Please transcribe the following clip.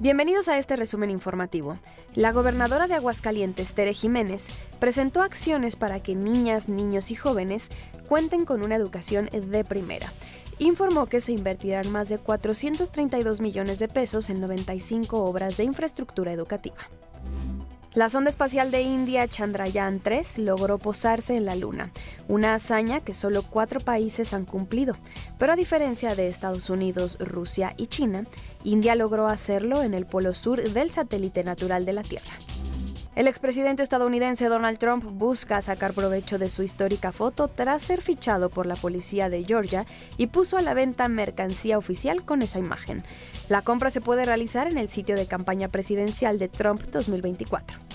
Bienvenidos a este resumen informativo. La gobernadora de Aguascalientes, Tere Jiménez, presentó acciones para que niñas, niños y jóvenes cuenten con una educación de primera. Informó que se invertirán más de 432 millones de pesos en 95 obras de infraestructura educativa. La sonda espacial de India Chandrayaan 3 logró posarse en la Luna, una hazaña que solo cuatro países han cumplido. Pero a diferencia de Estados Unidos, Rusia y China, India logró hacerlo en el polo sur del satélite natural de la Tierra. El expresidente estadounidense Donald Trump busca sacar provecho de su histórica foto tras ser fichado por la policía de Georgia y puso a la venta mercancía oficial con esa imagen. La compra se puede realizar en el sitio de campaña presidencial de Trump 2024.